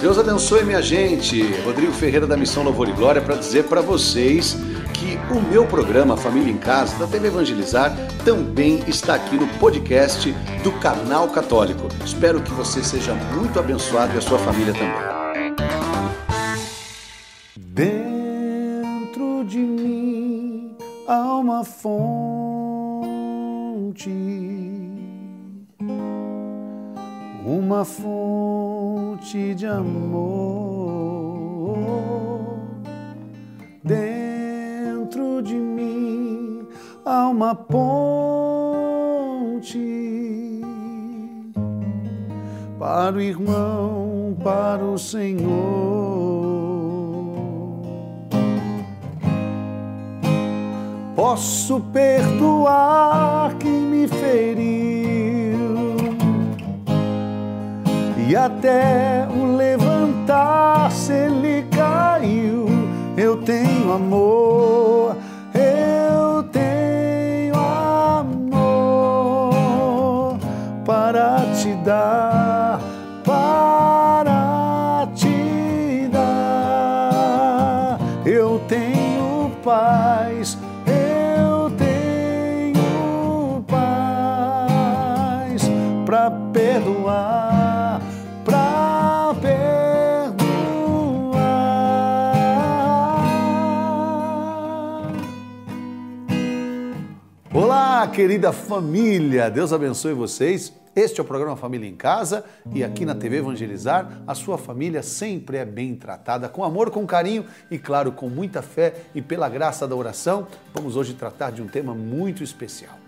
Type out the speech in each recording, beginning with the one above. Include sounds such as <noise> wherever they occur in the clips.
Deus abençoe minha gente. Rodrigo Ferreira da Missão Louvor e Glória para dizer para vocês que o meu programa Família em Casa da TV Evangelizar também está aqui no podcast do Canal Católico. Espero que você seja muito abençoado e a sua família também. Dentro de mim há uma fonte, uma fonte de amor. Dentro de mim há uma ponte para o irmão, para o Senhor. Posso perdoar quem me feriu e até o levantar se ele caiu. Eu tenho amor, eu tenho amor para te dar, querida família. Deus abençoe vocês. Este é o programa Família em Casa e aqui na TV Evangelizar, a sua família sempre é bem tratada, com amor, com carinho e, claro, com muita fé e pela graça da oração. Vamos hoje tratar de um tema muito especial: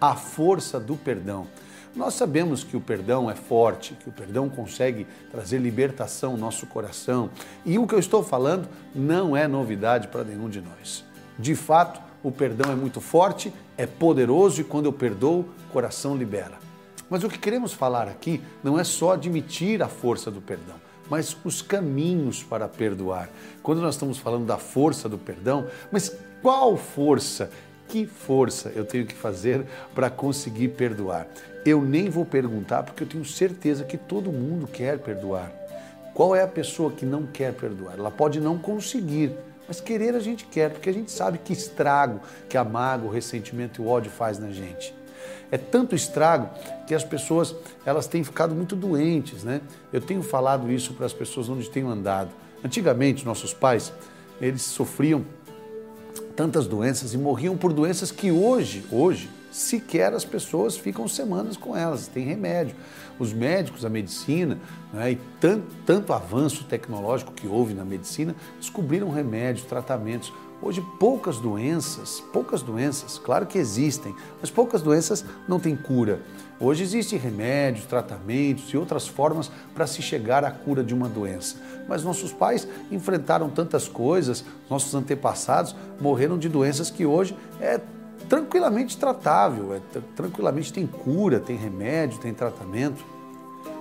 a força do perdão. Nós sabemos que o perdão é forte, que o perdão consegue trazer libertação ao nosso coração. E o que eu estou falando não é novidade para nenhum de nós. De fato, o perdão é muito forte, é poderoso e quando eu perdoo, coração libera. Mas o que queremos falar aqui não é só admitir a força do perdão, mas os caminhos para perdoar. Quando nós estamos falando da força do perdão, mas qual força? Que força eu tenho que fazer para conseguir perdoar? Eu nem vou perguntar porque eu tenho certeza que todo mundo quer perdoar. Qual é a pessoa que não quer perdoar? Ela pode não conseguir, mas querer a gente quer, porque a gente sabe que estrago, que a mágoa, o ressentimento e o ódio faz na gente. É tanto estrago que as pessoas elas têm ficado muito doentes, né? Eu tenho falado isso para as pessoas onde tenho andado. Antigamente, nossos pais, eles sofriam tantas doenças e morriam por doenças que hoje, hoje, sequer as pessoas ficam semanas com elas, tem remédio. Os médicos, a medicina, né, e tanto, tanto avanço tecnológico que houve na medicina, descobriram remédios, tratamentos. Hoje poucas doenças, poucas doenças, claro que existem, mas poucas doenças não têm cura. Hoje existem remédios, tratamentos e outras formas para se chegar à cura de uma doença. Mas nossos pais enfrentaram tantas coisas, nossos antepassados morreram de doenças que hoje é tranquilamente tratável, é, tranquilamente tem cura, tem remédio, tem tratamento.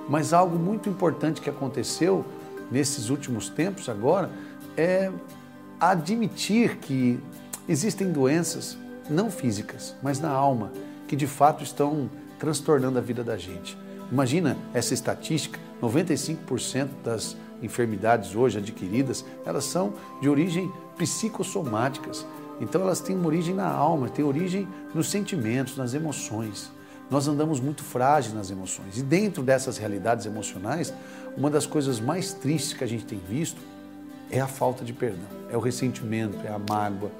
Mas algo muito importante que aconteceu nesses últimos tempos agora é admitir que existem doenças não físicas, mas na alma, que de fato estão transtornando a vida da gente. Imagina essa estatística, 95% das enfermidades hoje adquiridas, elas são de origem psicossomáticas. Então elas têm uma origem na alma, têm origem nos sentimentos, nas emoções. Nós andamos muito frágeis nas emoções. E dentro dessas realidades emocionais, uma das coisas mais tristes que a gente tem visto é a falta de perdão, é o ressentimento, é a mágoa,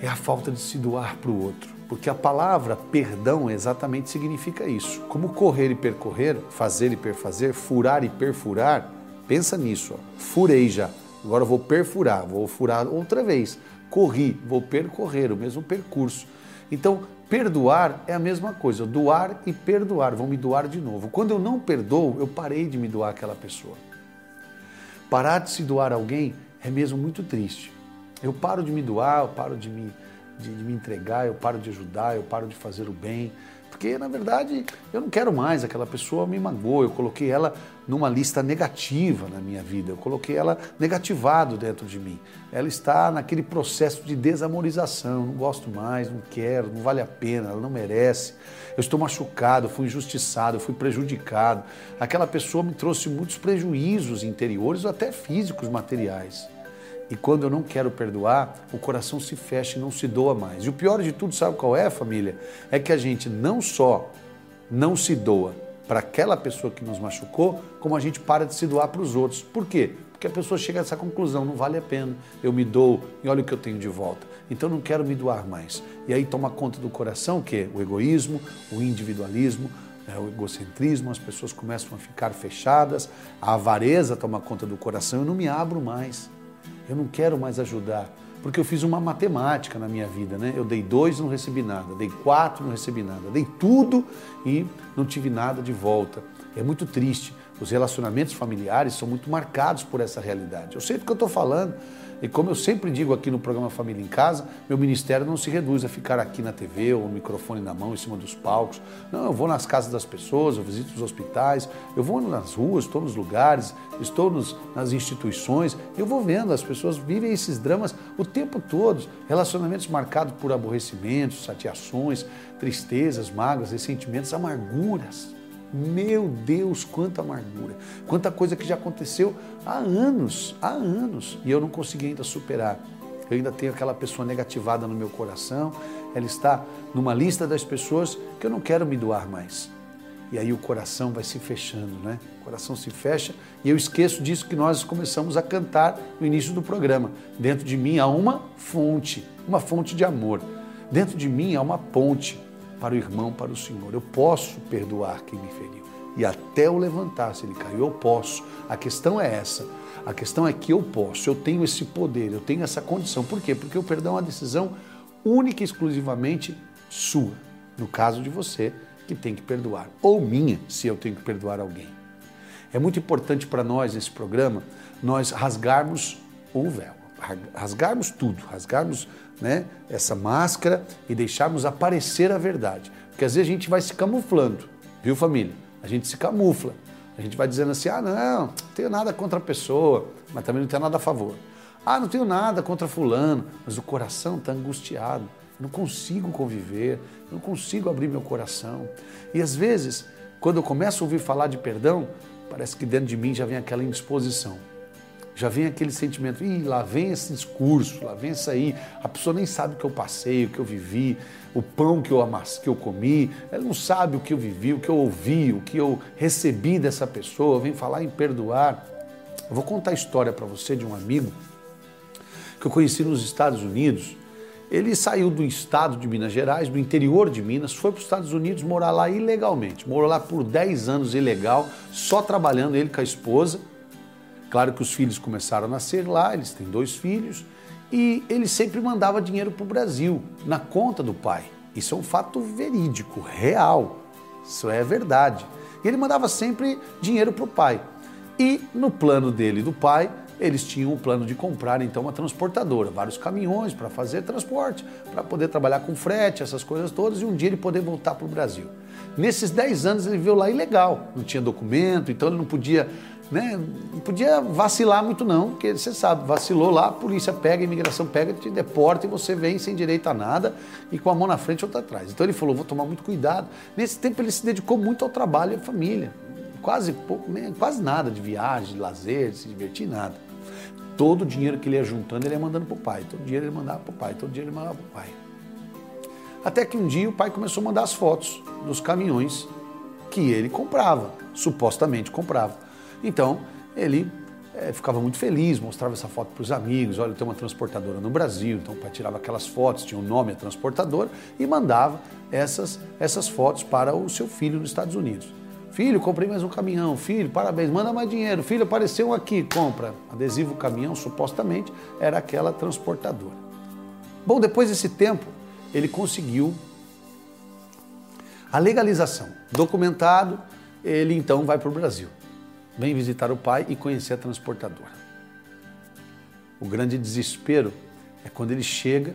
é a falta de se doar para o outro. Porque a palavra perdão exatamente significa isso. Como correr e percorrer, fazer e perfazer, furar e perfurar, pensa nisso. Ó. Furei já, agora vou perfurar, vou furar outra vez. Corri, vou percorrer o mesmo percurso. Então, perdoar é a mesma coisa, doar e perdoar, vão me doar de novo. Quando eu não perdoo, eu parei de me doar àquela pessoa. Parar de se doar a alguém é mesmo muito triste. Eu paro de me doar, eu paro de me, de, de me entregar, eu paro de ajudar, eu paro de fazer o bem, Porque, na verdade, eu não quero mais, aquela pessoa me magoou, eu coloquei ela numa lista negativa na minha vida, eu coloquei ela negativado dentro de mim. Ela está naquele processo de desamorização, não gosto mais, não quero, não vale a pena, ela não merece. Eu estou machucado, fui injustiçado, fui prejudicado. Aquela pessoa me trouxe muitos prejuízos interiores até físicos, materiais. E quando eu não quero perdoar, o coração se fecha e não se doa mais. E o pior de tudo, sabe qual é, família? É que a gente não só não se doa para aquela pessoa que nos machucou, como a gente para de se doar para os outros. Por quê? Porque a pessoa chega a essa conclusão, não vale a pena, eu me dou e olha o que eu tenho de volta. Então não quero me doar mais. E aí toma conta do coração que o egoísmo, o individualismo, é, o egocentrismo, as pessoas começam a ficar fechadas, a avareza toma conta do coração, eu não me abro mais. Eu não quero mais ajudar, porque eu fiz uma matemática na minha vida, né? Eu dei dois, não recebi nada, dei quatro, não recebi nada, dei tudo e não tive nada de volta. É muito triste. Os relacionamentos familiares são muito marcados por essa realidade. Eu sei do que eu estou falando. E como eu sempre digo aqui no programa Família em Casa, meu ministério não se reduz a ficar aqui na TV ou o microfone na mão, em cima dos palcos. Não, eu vou nas casas das pessoas, eu visito os hospitais, eu vou nas ruas, estou nos lugares, estou nos, nas instituições, eu vou vendo, as pessoas vivem esses dramas o tempo todo, relacionamentos marcados por aborrecimentos, chateações, tristezas, mágoas, ressentimentos, amarguras. Meu Deus, quanta amargura, quanta coisa que já aconteceu há anos, há anos, e eu não consegui ainda superar. Eu ainda tenho aquela pessoa negativada no meu coração, ela está numa lista das pessoas que eu não quero me doar mais. E aí o coração vai se fechando, né? O coração se fecha e eu esqueço disso que nós começamos a cantar no início do programa. Dentro de mim há uma fonte, uma fonte de amor. Dentro de mim há uma ponte para o irmão, para o Senhor. Eu posso perdoar quem me feriu. E até o levantar, se ele caiu, eu posso. A questão é essa. A questão é que eu posso, eu tenho esse poder, eu tenho essa condição. Por quê? Porque o perdão é uma decisão única e exclusivamente sua. No caso de você, que tem que perdoar. Ou minha, se eu tenho que perdoar alguém. É muito importante para nós, nesse programa, nós rasgarmos o véu rasgarmos tudo, rasgarmos né, essa máscara e deixarmos aparecer a verdade. Porque às vezes a gente vai se camuflando, viu família? A gente se camufla. A gente vai dizendo assim: ah, não, não tenho nada contra a pessoa, mas também não tenho nada a favor. Ah, não tenho nada contra Fulano, mas o coração está angustiado. Não consigo conviver, não consigo abrir meu coração. E às vezes, quando eu começo a ouvir falar de perdão, parece que dentro de mim já vem aquela indisposição já vem aquele sentimento, ih, lá vem esse discurso, lá vem isso aí, a pessoa nem sabe o que eu passei, o que eu vivi, o pão que eu amassei, que eu comi, ela não sabe o que eu vivi, o que eu ouvi, o que eu recebi dessa pessoa, vem falar em perdoar. Eu vou contar a história para você de um amigo que eu conheci nos Estados Unidos. Ele saiu do estado de Minas Gerais, do interior de Minas, foi para os Estados Unidos morar lá ilegalmente. Morou lá por 10 anos ilegal, só trabalhando ele com a esposa Claro que os filhos começaram a nascer lá, eles têm dois filhos, e ele sempre mandava dinheiro para o Brasil, na conta do pai. Isso é um fato verídico, real. Isso é verdade. E ele mandava sempre dinheiro para o pai. E no plano dele do pai, eles tinham o plano de comprar então uma transportadora, vários caminhões para fazer transporte, para poder trabalhar com frete, essas coisas todas, e um dia ele poder voltar para o Brasil. Nesses 10 anos ele viveu lá ilegal, não tinha documento, então ele não podia né? Não podia vacilar muito não, porque você sabe, vacilou lá, a polícia pega, a imigração pega, te deporta e você vem sem direito a nada e com a mão na frente outra atrás. Então ele falou, vou tomar muito cuidado. Nesse tempo ele se dedicou muito ao trabalho e à família. Quase, pouco, né, quase nada de viagem, de lazer, de se divertir, nada. Todo o dinheiro que ele ia juntando, ele ia mandando para o pai. Todo dinheiro ele mandava para o pai, todo dinheiro ele mandava para o pai. Até que um dia o pai começou a mandar as fotos dos caminhões que ele comprava, supostamente comprava. Então, ele é, ficava muito feliz, mostrava essa foto para os amigos, olha, tem uma transportadora no Brasil, então o pai tirava aquelas fotos, tinha o um nome a transportadora e mandava essas, essas fotos para o seu filho nos Estados Unidos. Filho, comprei mais um caminhão. Filho, parabéns, manda mais dinheiro. Filho, apareceu um aqui, compra. Adesivo caminhão, supostamente, era aquela transportadora. Bom, depois desse tempo, ele conseguiu a legalização. Documentado, ele então vai para o Brasil vem visitar o pai e conhecer a transportadora. O grande desespero é quando ele chega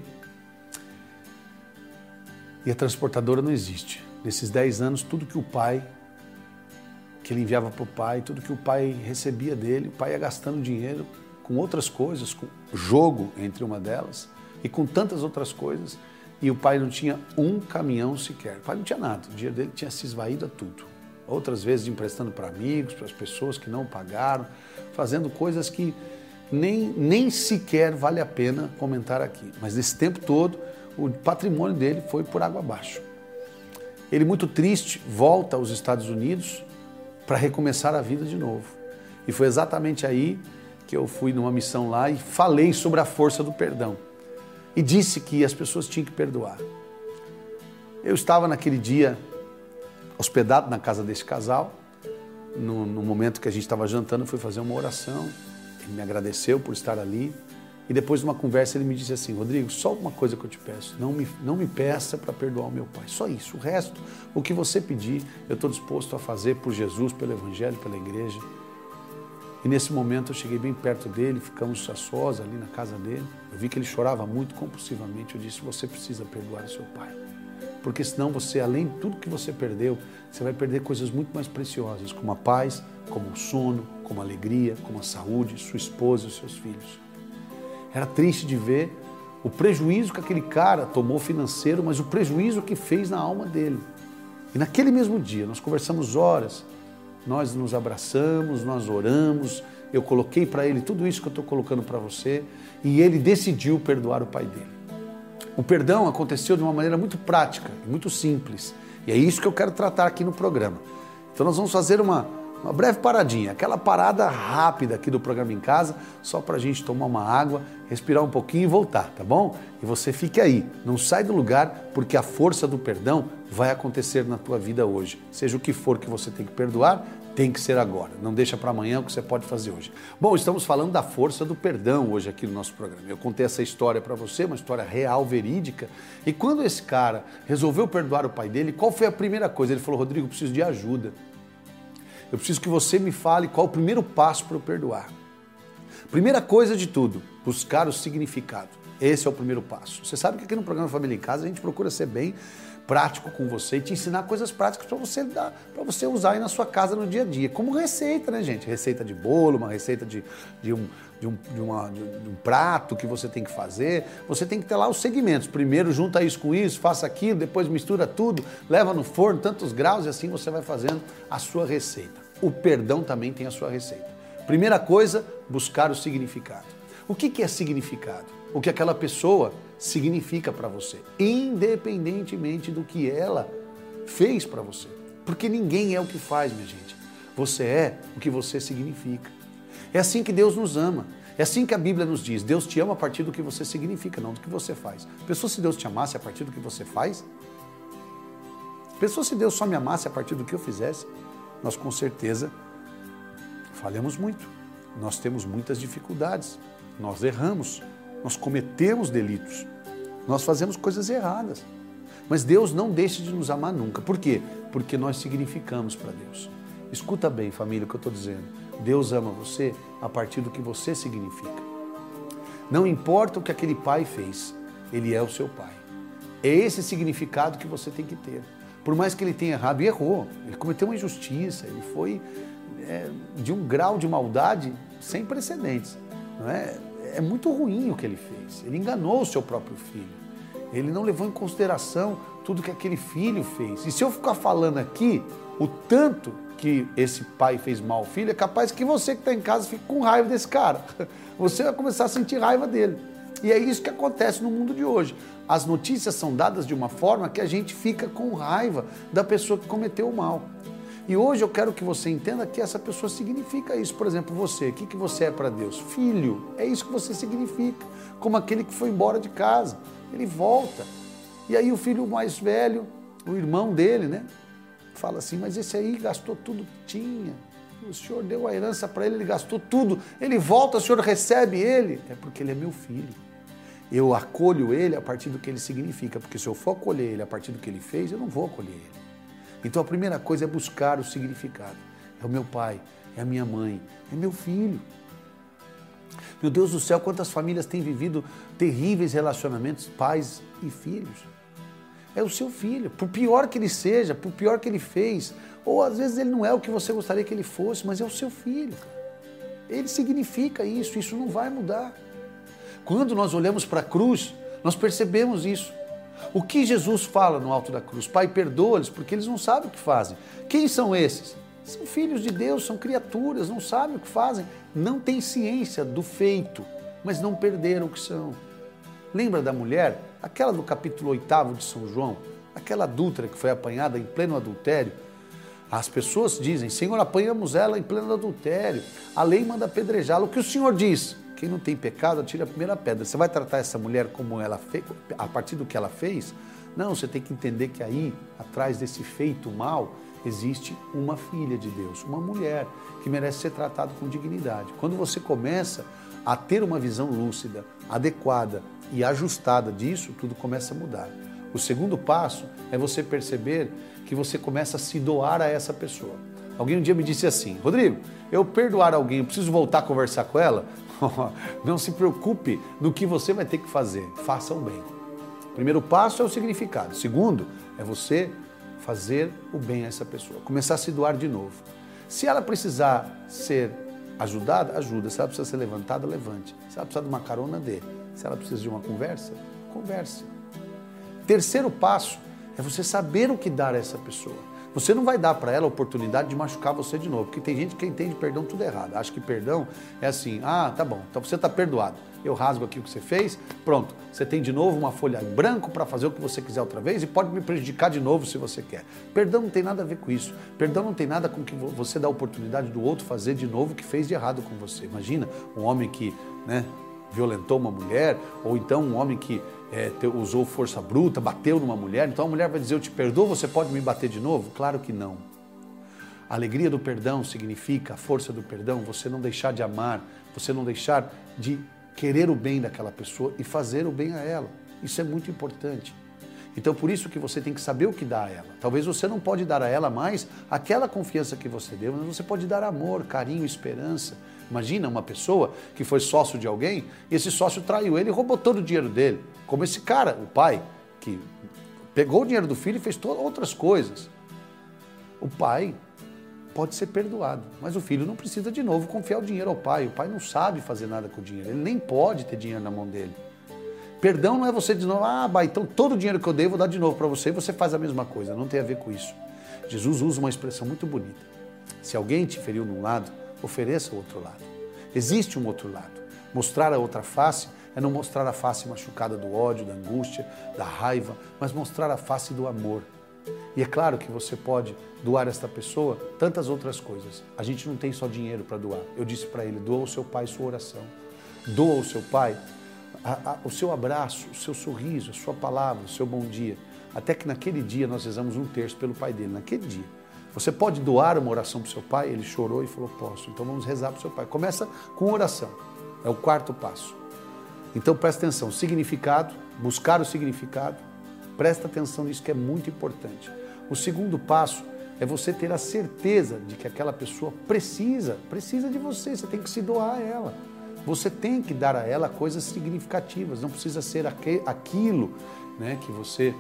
e a transportadora não existe. nesses 10 anos, tudo que o pai, que ele enviava para o pai, tudo que o pai recebia dele, o pai ia gastando dinheiro com outras coisas, com jogo entre uma delas e com tantas outras coisas. E o pai não tinha um caminhão sequer. O pai não tinha nada. O dinheiro dele tinha se esvaído a tudo. Outras vezes emprestando para amigos, para as pessoas que não pagaram, fazendo coisas que nem, nem sequer vale a pena comentar aqui. Mas nesse tempo todo, o patrimônio dele foi por água abaixo. Ele, muito triste, volta aos Estados Unidos para recomeçar a vida de novo. E foi exatamente aí que eu fui numa missão lá e falei sobre a força do perdão. E disse que as pessoas tinham que perdoar. Eu estava naquele dia hospedado na casa desse casal. No, no momento que a gente estava jantando, fui fazer uma oração. Ele me agradeceu por estar ali. E depois de uma conversa ele me disse assim, Rodrigo, só uma coisa que eu te peço, não me, não me peça para perdoar o meu pai, só isso. O resto, o que você pedir, eu estou disposto a fazer por Jesus, pelo Evangelho, pela igreja. E nesse momento eu cheguei bem perto dele, ficamos a sós ali na casa dele. Eu vi que ele chorava muito compulsivamente. Eu disse, você precisa perdoar o seu pai. Porque senão você, além de tudo que você perdeu, você vai perder coisas muito mais preciosas, como a paz, como o sono, como a alegria, como a saúde, sua esposa e seus filhos. Era triste de ver o prejuízo que aquele cara tomou financeiro, mas o prejuízo que fez na alma dele. E naquele mesmo dia, nós conversamos horas, nós nos abraçamos, nós oramos, eu coloquei para ele tudo isso que eu estou colocando para você, e ele decidiu perdoar o pai dele. O perdão aconteceu de uma maneira muito prática, muito simples, e é isso que eu quero tratar aqui no programa. Então nós vamos fazer uma, uma breve paradinha, aquela parada rápida aqui do programa em casa, só para a gente tomar uma água, respirar um pouquinho e voltar, tá bom? E você fique aí, não sai do lugar, porque a força do perdão vai acontecer na tua vida hoje. Seja o que for que você tem que perdoar, tem que ser agora. Não deixa para amanhã o que você pode fazer hoje. Bom, estamos falando da força do perdão hoje aqui no nosso programa. Eu contei essa história para você, uma história real, verídica. E quando esse cara resolveu perdoar o pai dele, qual foi a primeira coisa? Ele falou: Rodrigo, preciso de ajuda. Eu preciso que você me fale qual o primeiro passo para eu perdoar. Primeira coisa de tudo, buscar o significado. Esse é o primeiro passo. Você sabe que aqui no programa Família em Casa a gente procura ser bem prático com você e te ensinar coisas práticas para você dar, para você usar aí na sua casa no dia a dia, como receita, né, gente? Receita de bolo, uma receita de, de, um, de, um, de, uma, de um prato que você tem que fazer. Você tem que ter lá os segmentos. Primeiro junta isso com isso, faça aquilo, depois mistura tudo, leva no forno tantos graus e assim você vai fazendo a sua receita. O perdão também tem a sua receita. Primeira coisa, buscar o significado. O que é significado? O que aquela pessoa significa para você, independentemente do que ela fez para você. Porque ninguém é o que faz, minha gente. Você é o que você significa. É assim que Deus nos ama. É assim que a Bíblia nos diz. Deus te ama a partir do que você significa, não do que você faz. Pensou se Deus te amasse a partir do que você faz? Pensou se Deus só me amasse a partir do que eu fizesse? Nós com certeza falhamos muito. Nós temos muitas dificuldades. Nós erramos. Nós cometemos delitos. Nós fazemos coisas erradas. Mas Deus não deixa de nos amar nunca. Por quê? Porque nós significamos para Deus. Escuta bem, família, o que eu estou dizendo. Deus ama você a partir do que você significa. Não importa o que aquele pai fez, ele é o seu pai. É esse significado que você tem que ter. Por mais que ele tenha errado, e errou, ele cometeu uma injustiça, ele foi é, de um grau de maldade sem precedentes. Não é? É muito ruim o que ele fez. Ele enganou o seu próprio filho. Ele não levou em consideração tudo que aquele filho fez. E se eu ficar falando aqui o tanto que esse pai fez mal ao filho, é capaz que você que está em casa fique com raiva desse cara. <laughs> Você vai começar a sentir raiva dele. E é isso que acontece no mundo de hoje. As notícias são dadas de uma forma que a gente fica com raiva da pessoa que cometeu o mal. E hoje eu quero que você entenda que essa pessoa significa isso. Por exemplo, você, o que, que você é para Deus? Filho, é isso que você significa. Como aquele que foi embora de casa, ele volta. E aí o filho mais velho, o irmão dele, né? Fala assim, mas esse aí gastou tudo que tinha. O senhor deu a herança para ele, ele gastou tudo. Ele volta, o senhor recebe ele. É porque ele é meu filho. Eu acolho ele a partir do que ele significa, porque se eu for acolher ele a partir do que ele fez, eu não vou acolher ele. Então a primeira coisa é buscar o significado. É o meu pai, é a minha mãe, é meu filho. Meu Deus do céu, quantas famílias têm vivido terríveis relacionamentos, pais e filhos. é o seu filho. Por pior que ele seja, por pior que ele fez, ou às vezes ele não é o que você gostaria que ele fosse, mas é o seu filho. Ele significa isso, isso não vai mudar. Quando nós olhamos para a cruz, nós percebemos isso. O que Jesus fala no alto da cruz? Pai, perdoa-lhes, porque eles não sabem o que fazem. Quem são esses? São filhos de Deus, são criaturas, não sabem o que fazem, não têm ciência do feito, mas não perderam o que são. Lembra da mulher, aquela do capítulo 8 de São João, aquela adúltera que foi apanhada em pleno adultério? As pessoas dizem, Senhor, apanhamos ela em pleno adultério, a lei manda apedrejá-la. O que o Senhor diz? Quem não tem pecado, atira a primeira pedra. Você vai tratar essa mulher como ela fez, a partir do que ela fez? Não, você tem que entender que aí, atrás desse feito mal, existe uma filha de Deus, uma mulher que merece ser tratada com dignidade. Quando você começa a ter uma visão lúcida, adequada e ajustada disso, tudo começa a mudar. O segundo passo é você perceber que você começa a se doar a essa pessoa. Alguém um dia me disse assim: Rodrigo, eu perdoar alguém, eu preciso voltar a conversar com ela? <laughs> Não se preocupe no que você vai ter que fazer, faça o bem. Primeiro passo é o significado. Segundo, é você fazer o bem a essa pessoa, começar a se doar de novo. Se ela precisar ser ajudada, ajuda. Se ela precisa ser levantada, levante. Se ela precisa de uma carona, dê. Se ela precisa de uma conversa, converse. Terceiro passo é você saber o que dar a essa pessoa. Você não vai dar para ela a oportunidade de machucar você de novo, porque tem gente que entende perdão tudo errado. Acha que perdão é assim, ah, tá bom, então você está perdoado. Eu rasgo aqui o que você fez, pronto. Você tem de novo uma folha em branco para fazer o que você quiser outra vez e pode me prejudicar de novo se você quer. Perdão não tem nada a ver com isso. Perdão não tem nada com que você dá a oportunidade do outro fazer de novo o que fez de errado com você. Imagina um homem que, né, violentou uma mulher, ou então um homem que é, usou força bruta, bateu numa mulher, então a mulher vai dizer: Eu te perdoo, você pode me bater de novo? Claro que não. A alegria do perdão significa a força do perdão, você não deixar de amar, você não deixar de querer o bem daquela pessoa e fazer o bem a ela. Isso é muito importante. Então, por isso que você tem que saber o que dar a ela. Talvez você não pode dar a ela mais aquela confiança que você deu, mas você pode dar amor, carinho, esperança. Imagina uma pessoa que foi sócio de alguém e esse sócio traiu ele e roubou todo o dinheiro dele. Como esse cara, o pai, que pegou o dinheiro do filho e fez todas outras coisas. O pai pode ser perdoado, mas o filho não precisa de novo confiar o dinheiro ao pai. O pai não sabe fazer nada com o dinheiro, ele nem pode ter dinheiro na mão dele. Perdão não é você novo, ah, então todo o dinheiro que eu dei vou dar de novo para você e você faz a mesma coisa. Não tem a ver com isso. Jesus usa uma expressão muito bonita. Se alguém te feriu num lado, ofereça o outro lado. Existe um outro lado. Mostrar a outra face é não mostrar a face machucada do ódio, da angústia, da raiva, mas mostrar a face do amor. E é claro que você pode doar esta pessoa tantas outras coisas. A gente não tem só dinheiro para doar. Eu disse para ele: doa ao seu pai sua oração. Doa ao seu pai a, a, o seu abraço, o seu sorriso, a sua palavra, o seu bom dia. Até que naquele dia nós rezamos um terço pelo pai dele, naquele dia. Você pode doar uma oração para o seu pai? Ele chorou e falou: Posso. Então vamos rezar para o seu pai. Começa com oração. É o quarto passo. Então presta atenção: significado, buscar o significado. Presta atenção nisso que é muito importante. O segundo passo é você ter a certeza de que aquela pessoa precisa, precisa de você. Você tem que se doar a ela. Você tem que dar a ela coisas significativas, não precisa ser aquilo né, que você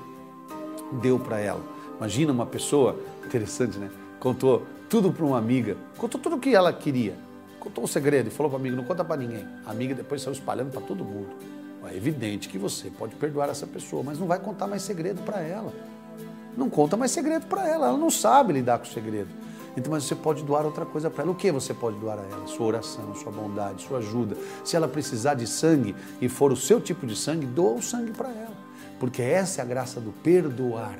deu para ela. Imagina uma pessoa, interessante, né? Contou tudo para uma amiga, contou tudo o que ela queria, contou um segredo e falou para a amiga: não conta para ninguém. A amiga depois saiu espalhando para todo mundo. É evidente que você pode perdoar essa pessoa, mas não vai contar mais segredo para ela. Não conta mais segredo para ela, ela não sabe lidar com o segredo. Então, mas você pode doar outra coisa para ela. O que você pode doar a ela? Sua oração, sua bondade, sua ajuda. Se ela precisar de sangue e for o seu tipo de sangue, doa o sangue para ela. Porque essa é a graça do perdoar.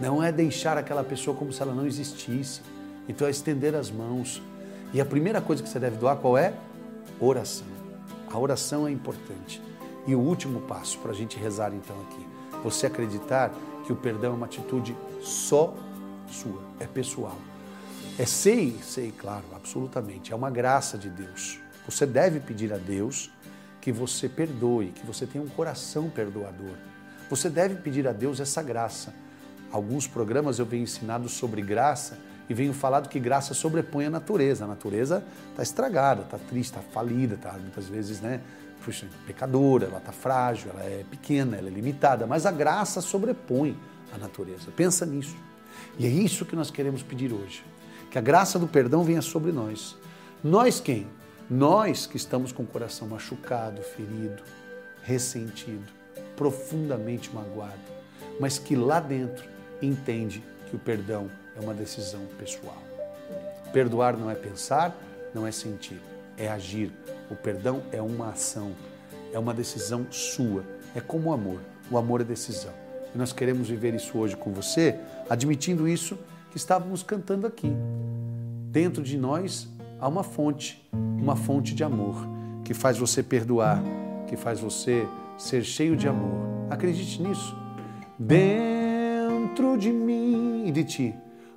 Não é deixar aquela pessoa como se ela não existisse. Então é estender as mãos. E a primeira coisa que você deve doar qual é? Oração. A oração é importante. E o último passo para a gente rezar então aqui, você acreditar que o perdão é uma atitude só sua, é pessoal. É sei, sei, claro, absolutamente. É uma graça de Deus. Você deve pedir a Deus que você perdoe, que você tenha um coração perdoador. Você deve pedir a Deus essa graça. Alguns programas eu venho ensinado sobre graça e venho falado que graça sobrepõe a natureza. A natureza está estragada, está triste, está falida, está muitas vezes, né? Puxa, pecadora, ela está frágil, ela é pequena, ela é limitada, mas a graça sobrepõe a natureza. Pensa nisso. E é isso que nós queremos pedir hoje. Que a graça do perdão venha sobre nós. Nós quem? Nós que estamos com o coração machucado, ferido, ressentido, profundamente magoado, mas que lá dentro entende que o perdão é uma decisão pessoal. Perdoar não é pensar, não é sentir, é agir. O perdão é uma ação, é uma decisão sua. É como o amor. O amor é decisão. E nós queremos viver isso hoje com você, admitindo isso que estávamos cantando aqui. Dentro de nós há uma fonte, uma fonte de amor, que faz você perdoar, que faz você ser cheio de amor. Acredite nisso. Dentro de mim e de ti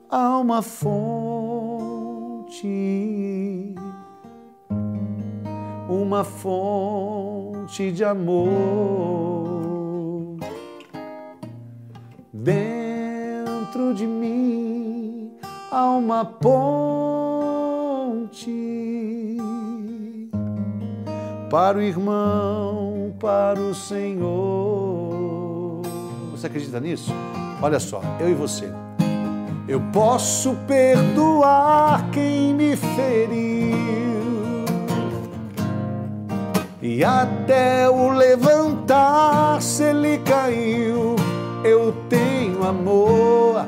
há uma fonte, uma fonte de amor. Dentro de mim há uma ponte para o irmão, para o Senhor. Você acredita nisso? Olha só, eu e você eu posso perdoar quem me feriu e até o levantar se ele caiu. Eu tenho amor,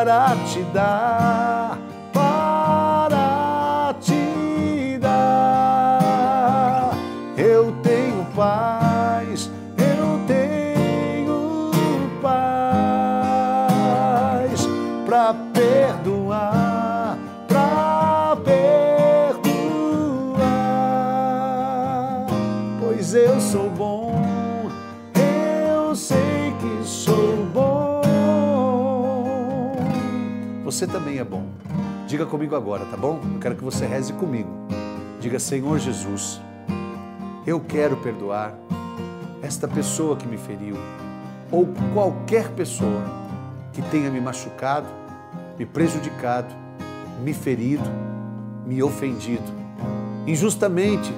para te dar, para te dar. Eu tenho paz eu tenho paz para perdoar, para perdoar, pois eu sou bom, eu sei que sou bom. Você também é bom. Diga comigo agora, tá bom? Eu quero que você reze comigo. Diga, Senhor Jesus, eu quero perdoar esta pessoa que me feriu, ou qualquer pessoa que tenha me machucado, me prejudicado, me ferido, me ofendido. Injustamente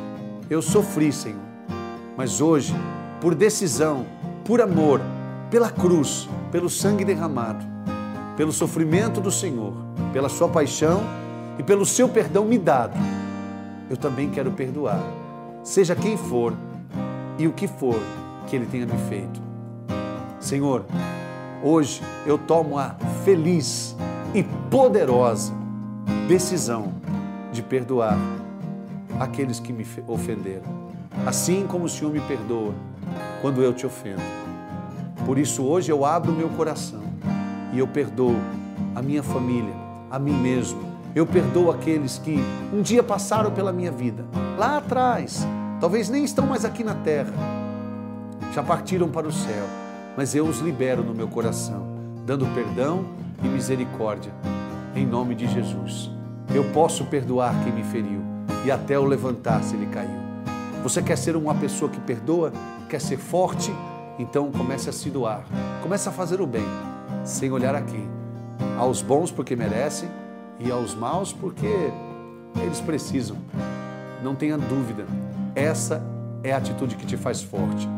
eu sofri, Senhor, mas hoje, por decisão, por amor, pela cruz, pelo sangue derramado, pelo sofrimento do Senhor, pela Sua paixão e pelo Seu perdão me dado, eu também quero perdoar, seja quem for e o que for que Ele tenha me feito. Senhor, hoje eu tomo a feliz e poderosa decisão de perdoar aqueles que me ofenderam, assim como o Senhor me perdoa quando eu te ofendo. Por isso hoje eu abro meu coração e eu perdoo a minha família, a mim mesmo. Eu perdoo aqueles que um dia passaram pela minha vida, lá atrás, talvez nem estão mais aqui na terra, já partiram para o céu, mas eu os libero no meu coração, dando perdão e misericórdia, em nome de Jesus. Eu posso perdoar quem me feriu e até o levantar se ele caiu. Você quer ser uma pessoa que perdoa? Quer ser forte? Então comece a se doar, comece a fazer o bem, sem olhar aqui. Aos bons porque merecem e aos maus porque eles precisam. Não tenha dúvida, essa é a atitude que te faz forte.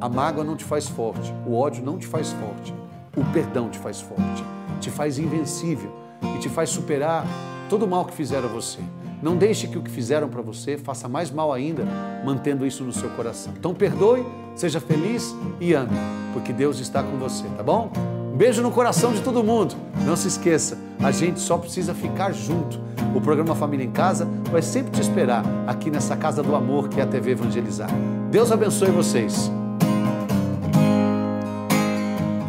A mágoa não te faz forte, o ódio não te faz forte, o perdão te faz forte, te faz invencível e te faz superar todo o mal que fizeram a você. Não deixe que o que fizeram para você faça mais mal ainda, mantendo isso no seu coração. Então perdoe, seja feliz e ame, porque Deus está com você, tá bom? Beijo no coração de todo mundo. Não se esqueça, a gente só precisa ficar junto. O programa Família em Casa vai sempre te esperar aqui nessa casa do amor que é a TV Evangelizar. Deus abençoe vocês.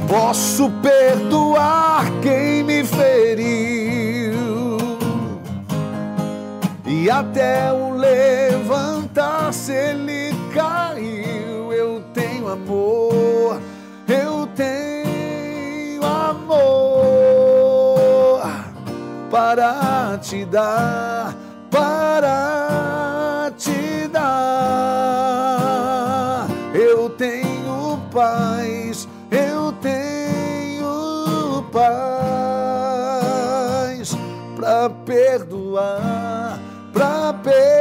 Posso perdoar quem me feriu e até o levantar se ele caiu. Eu tenho amor, eu tenho para te dar, para te dar. Eu tenho paz eu tenho paz para perdoar, para perdoar.